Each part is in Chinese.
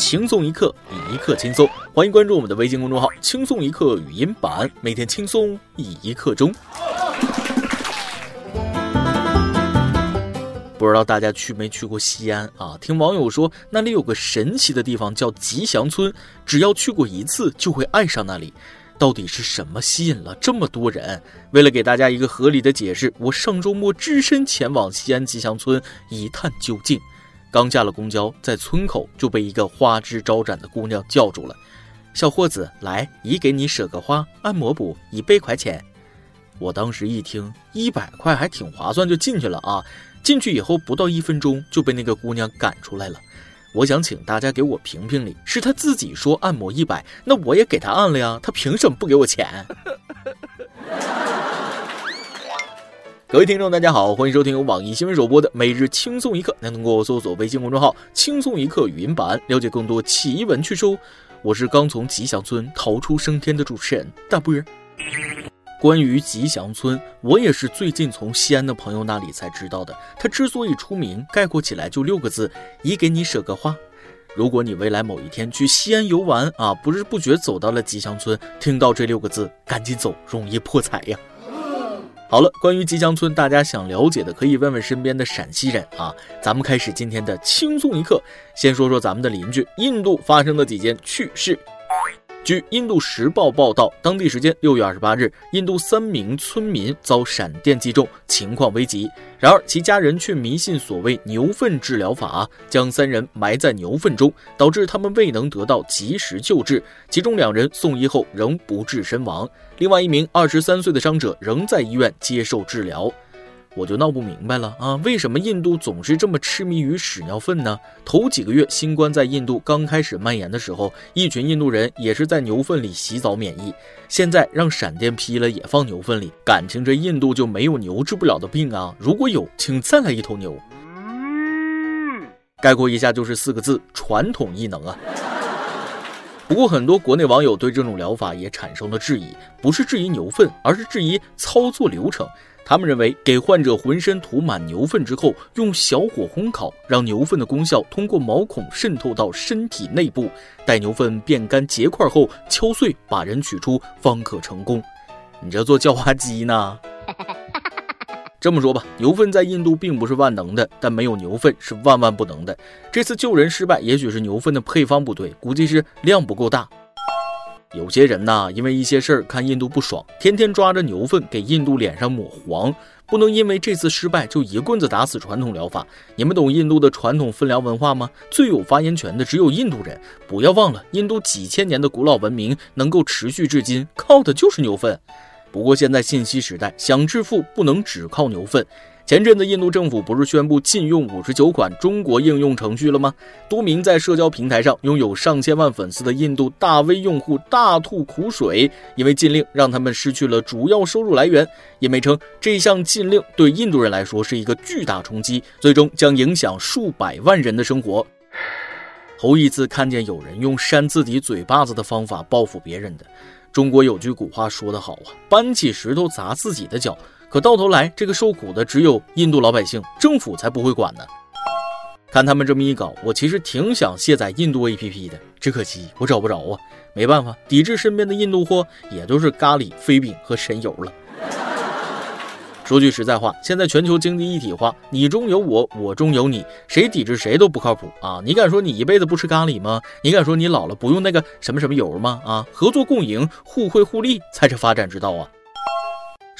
轻松一刻，一刻轻松。欢迎关注我们的微信公众号“轻松一刻语音版”，每天轻松一刻钟。不知道大家去没去过西安啊？听网友说那里有个神奇的地方叫吉祥村，只要去过一次就会爱上那里。到底是什么吸引了这么多人？为了给大家一个合理的解释，我上周末只身前往西安吉祥村一探究竟。刚下了公交，在村口就被一个花枝招展的姑娘叫住了：“小伙子，来，姨给你舍个花，按摩补一百块钱。”我当时一听，一百块还挺划算，就进去了啊。进去以后不到一分钟就被那个姑娘赶出来了。我想请大家给我评评理，是她自己说按摩一百，那我也给她按了呀，她凭什么不给我钱？各位听众，大家好，欢迎收听由网易新闻首播的每日轻松一刻。您通过搜索微信公众号“轻松一刻”语音版了解更多奇闻趣事哦。我是刚从吉祥村逃出升天的主持人大波。关于吉祥村，我也是最近从西安的朋友那里才知道的。它之所以出名，概括起来就六个字：一给你舍个花。如果你未来某一天去西安游玩啊，不知不觉走到了吉祥村，听到这六个字，赶紧走，容易破财呀。好了，关于吉祥村，大家想了解的可以问问身边的陕西人啊。咱们开始今天的轻松一刻，先说说咱们的邻居印度发生的几件趣事。据《印度时报》报道，当地时间六月二十八日，印度三名村民遭闪电击中，情况危急。然而，其家人却迷信所谓牛粪治疗法，将三人埋在牛粪中，导致他们未能得到及时救治。其中两人送医后仍不治身亡，另外一名二十三岁的伤者仍在医院接受治疗。我就闹不明白了啊，为什么印度总是这么痴迷于屎尿粪呢？头几个月新冠在印度刚开始蔓延的时候，一群印度人也是在牛粪里洗澡免疫。现在让闪电劈了也放牛粪里，感情这印度就没有牛治不了的病啊？如果有，请再来一头牛。概括一下就是四个字：传统异能啊。不过很多国内网友对这种疗法也产生了质疑，不是质疑牛粪，而是质疑操作流程。他们认为，给患者浑身涂满牛粪之后，用小火烘烤，让牛粪的功效通过毛孔渗透到身体内部，待牛粪变干结块后，敲碎把人取出，方可成功。你这做叫花鸡呢？这么说吧，牛粪在印度并不是万能的，但没有牛粪是万万不能的。这次救人失败，也许是牛粪的配方不对，估计是量不够大。有些人呐，因为一些事儿看印度不爽，天天抓着牛粪给印度脸上抹黄。不能因为这次失败就一棍子打死传统疗法。你们懂印度的传统粪疗文化吗？最有发言权的只有印度人。不要忘了，印度几千年的古老文明能够持续至今，靠的就是牛粪。不过现在信息时代，想致富不能只靠牛粪。前阵子，印度政府不是宣布禁用五十九款中国应用程序了吗？多名在社交平台上拥有上千万粉丝的印度大 V 用户大吐苦水，因为禁令让他们失去了主要收入来源。印媒称，这项禁令对印度人来说是一个巨大冲击，最终将影响数百万人的生活。头一次看见有人用扇自己嘴巴子的方法报复别人的。中国有句古话说得好啊，搬起石头砸自己的脚。可到头来，这个受苦的只有印度老百姓，政府才不会管呢。看他们这么一搞，我其实挺想卸载印度 APP 的，只可惜我找不着啊。没办法，抵制身边的印度货，也都是咖喱、飞饼和神油了。说句实在话，现在全球经济一体化，你中有我，我中有你，谁抵制谁都不靠谱啊！你敢说你一辈子不吃咖喱吗？你敢说你老了不用那个什么什么油吗？啊，合作共赢，互惠互利才是发展之道啊！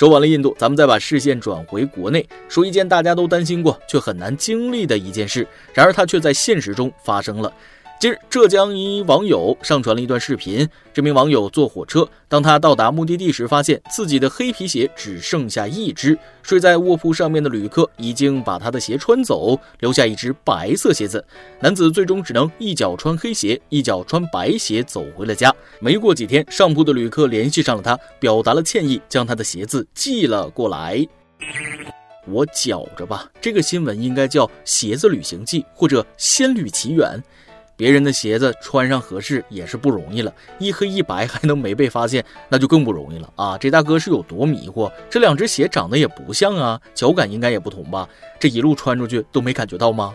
说完了印度，咱们再把视线转回国内，说一件大家都担心过却很难经历的一件事，然而它却在现实中发生了。近日，浙江一网友上传了一段视频。这名网友坐火车，当他到达目的地时，发现自己的黑皮鞋只剩下一只。睡在卧铺上面的旅客已经把他的鞋穿走，留下一只白色鞋子。男子最终只能一脚穿黑鞋，一脚穿白鞋走回了家。没过几天，上铺的旅客联系上了他，表达了歉意，将他的鞋子寄了过来。我觉着吧，这个新闻应该叫《鞋子旅行记》或者《仙履奇缘》。别人的鞋子穿上合适也是不容易了，一黑一白还能没被发现，那就更不容易了啊！这大哥是有多迷惑？这两只鞋长得也不像啊，脚感应该也不同吧？这一路穿出去都没感觉到吗？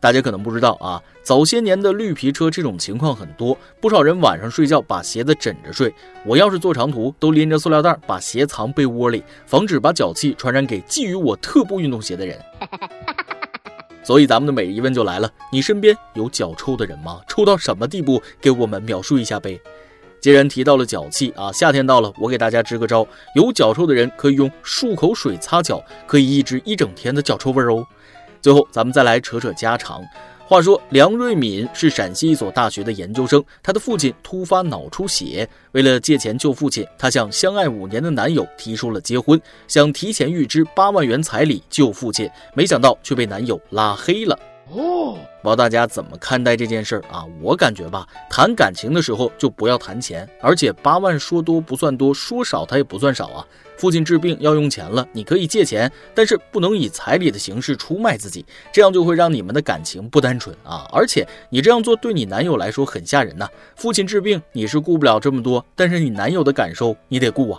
大家可能不知道啊，早些年的绿皮车这种情况很多，不少人晚上睡觉把鞋子枕着睡。我要是坐长途，都拎着塑料袋把鞋藏被窝里，防止把脚气传染给觊觎我特步运动鞋的人。所以咱们的每日一问就来了：你身边有脚臭的人吗？臭到什么地步？给我们描述一下呗。既然提到了脚气啊，夏天到了，我给大家支个招：有脚臭的人可以用漱口水擦脚，可以抑制一整天的脚臭味哦。最后，咱们再来扯扯家常。话说，梁瑞敏是陕西一所大学的研究生，他的父亲突发脑出血，为了借钱救父亲，她向相爱五年的男友提出了结婚，想提前预支八万元彩礼救父亲，没想到却被男友拉黑了。哦，不知道大家怎么看待这件事儿啊？我感觉吧，谈感情的时候就不要谈钱，而且八万说多不算多，说少它也不算少啊。父亲治病要用钱了，你可以借钱，但是不能以彩礼的形式出卖自己，这样就会让你们的感情不单纯啊。而且你这样做对你男友来说很吓人呐。父亲治病你是顾不了这么多，但是你男友的感受你得顾啊。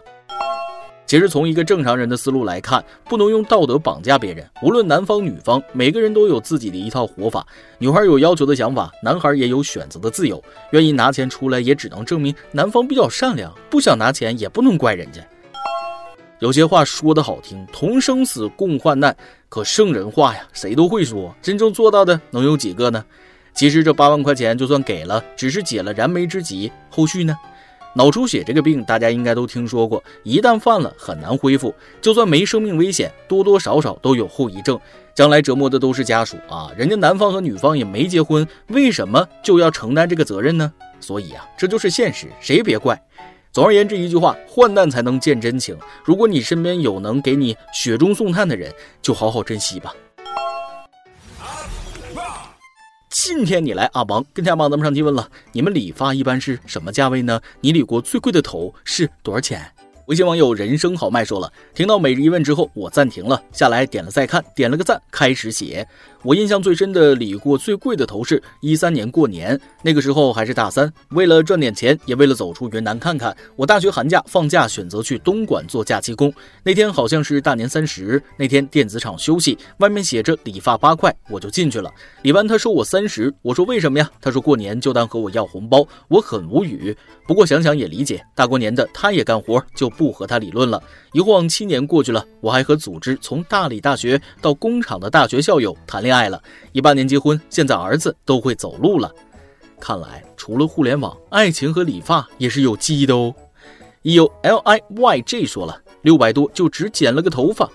其实从一个正常人的思路来看，不能用道德绑架别人。无论男方女方，每个人都有自己的一套活法。女孩有要求的想法，男孩也有选择的自由。愿意拿钱出来，也只能证明男方比较善良；不想拿钱，也不能怪人家。有些话说的好听，同生死共患难，可圣人话呀，谁都会说，真正做到的能有几个呢？其实这八万块钱就算给了，只是解了燃眉之急，后续呢？脑出血这个病，大家应该都听说过，一旦犯了很难恢复。就算没生命危险，多多少少都有后遗症，将来折磨的都是家属啊！人家男方和女方也没结婚，为什么就要承担这个责任呢？所以啊，这就是现实，谁别怪。总而言之，一句话，患难才能见真情。如果你身边有能给你雪中送炭的人，就好好珍惜吧。今天你来阿芒跟天阿芒咱们上提问了，你们理发一般是什么价位呢？你理过最贵的头是多少钱？微信网友人生好卖说了，听到每日一问之后，我暂停了下来，点了再看，点了个赞，开始写。我印象最深的理过最贵的头是一三年过年，那个时候还是大三，为了赚点钱，也为了走出云南看看。我大学寒假放假，选择去东莞做假期工。那天好像是大年三十，那天电子厂休息，外面写着理发八块，我就进去了。理完他收我三十，我说为什么呀？他说过年就当和我要红包，我很无语。不过想想也理解，大过年的他也干活就。不和他理论了。一晃七年过去了，我还和组织从大理大学到工厂的大学校友谈恋爱爱了。一八年结婚，现在儿子都会走路了。看来除了互联网，爱情和理发也是有记忆的哦。有 L I Y J 说了，六百多就只剪了个头发。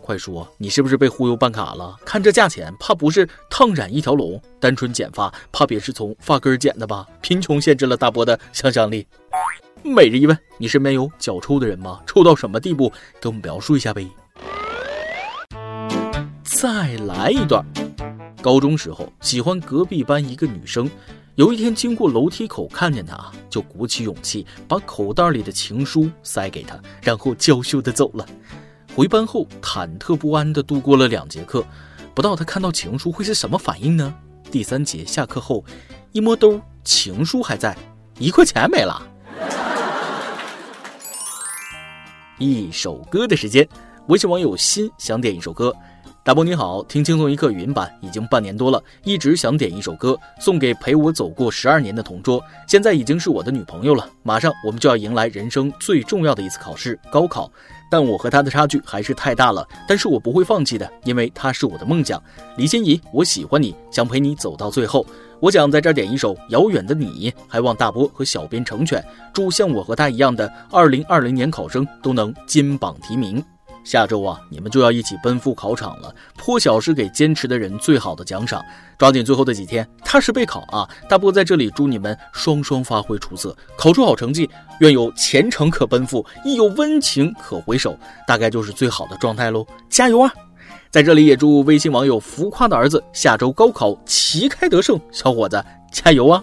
快说，你是不是被忽悠办卡了？看这价钱，怕不是烫染一条龙？单纯剪发，怕别是从发根剪的吧？贫穷限制了大波的想象力。每日一问：你身边有脚臭的人吗？臭到什么地步？给我们描述一下呗。再来一段。高中时候喜欢隔壁班一个女生，有一天经过楼梯口看见她，就鼓起勇气把口袋里的情书塞给她，然后娇羞的走了。回班后忐忑不安的度过了两节课，不知道她看到情书会是什么反应呢？第三节下课后，一摸兜，情书还在，一块钱没了。一首歌的时间，微信网友心想点一首歌。大波你好，听轻松一刻语音版已经半年多了，一直想点一首歌送给陪我走过十二年的同桌，现在已经是我的女朋友了。马上我们就要迎来人生最重要的一次考试——高考，但我和她的差距还是太大了。但是我不会放弃的，因为她是我的梦想。李心怡，我喜欢你，想陪你走到最后。我想在这儿点一首《遥远的你》，还望大波和小编成全，祝像我和她一样的2020年考生都能金榜题名。下周啊，你们就要一起奔赴考场了。破晓是给坚持的人最好的奖赏，抓紧最后的几天踏实备考啊！大波在这里祝你们双双发挥出色，考出好成绩，愿有前程可奔赴，亦有温情可回首，大概就是最好的状态喽！加油啊！在这里也祝微信网友浮夸的儿子下周高考旗开得胜，小伙子加油啊！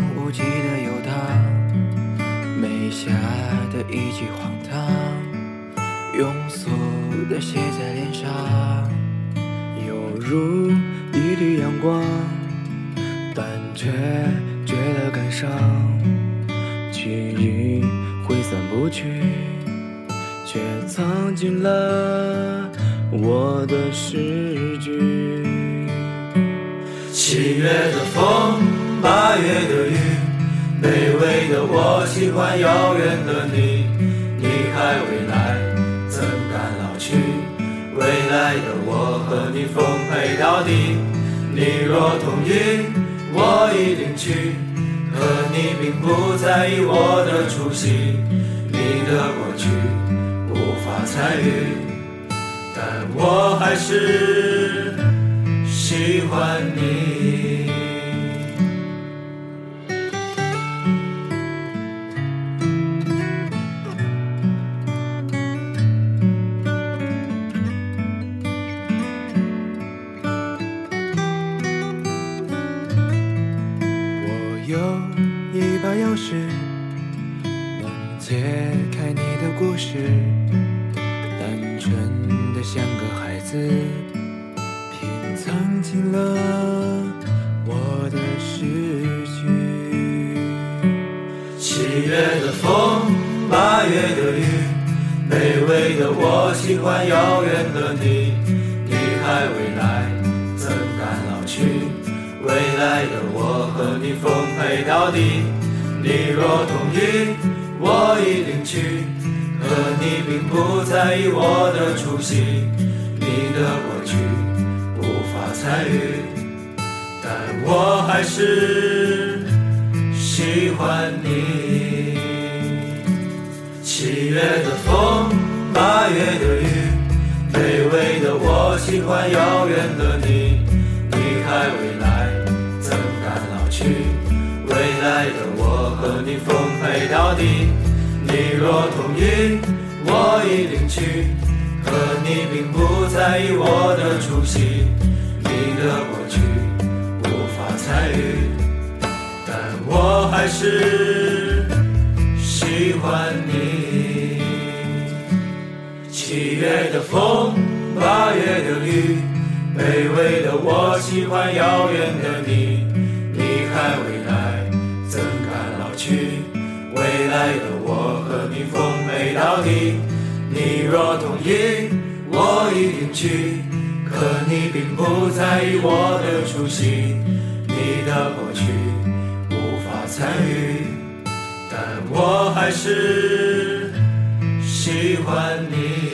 无际的游荡，没下的一句荒唐，庸俗的写在脸上，犹如一缕阳光，但却觉得感伤，记忆挥散不去，却藏进了我的诗句。七月的风，八月的雨，卑微的我喜欢遥远的你。你还未来，怎敢老去？未来的我和你奉陪到底。你若同意，我一定去。可你并不在意我的出席，你的过去无法参与，但我还是喜欢你。故事。单纯的像个孩子，品尝尽了我的诗句。七月的风，八月的雨，卑微的我喜欢遥远的你。你还未来，怎敢老去？未来的我和你奉陪到底。你若同意，我一定去。可你并不在意我的出席，你的过去无法参与，但我还是喜欢你。七月的风，八月的雨，卑微的我喜欢遥远的你。你还未来，怎敢老去？未来的我和你奉陪到底。你若同意，我一定去。可你并不在意我的出席，你的过去无法参与，但我还是喜欢你。七月的风，八月的雨，卑微的我喜欢遥远的你。你还未来，怎敢老去？未来的我和你奉陪到底。你若同意，我一定去。可你并不在意我的出席，你的过去无法参与，但我还是喜欢你。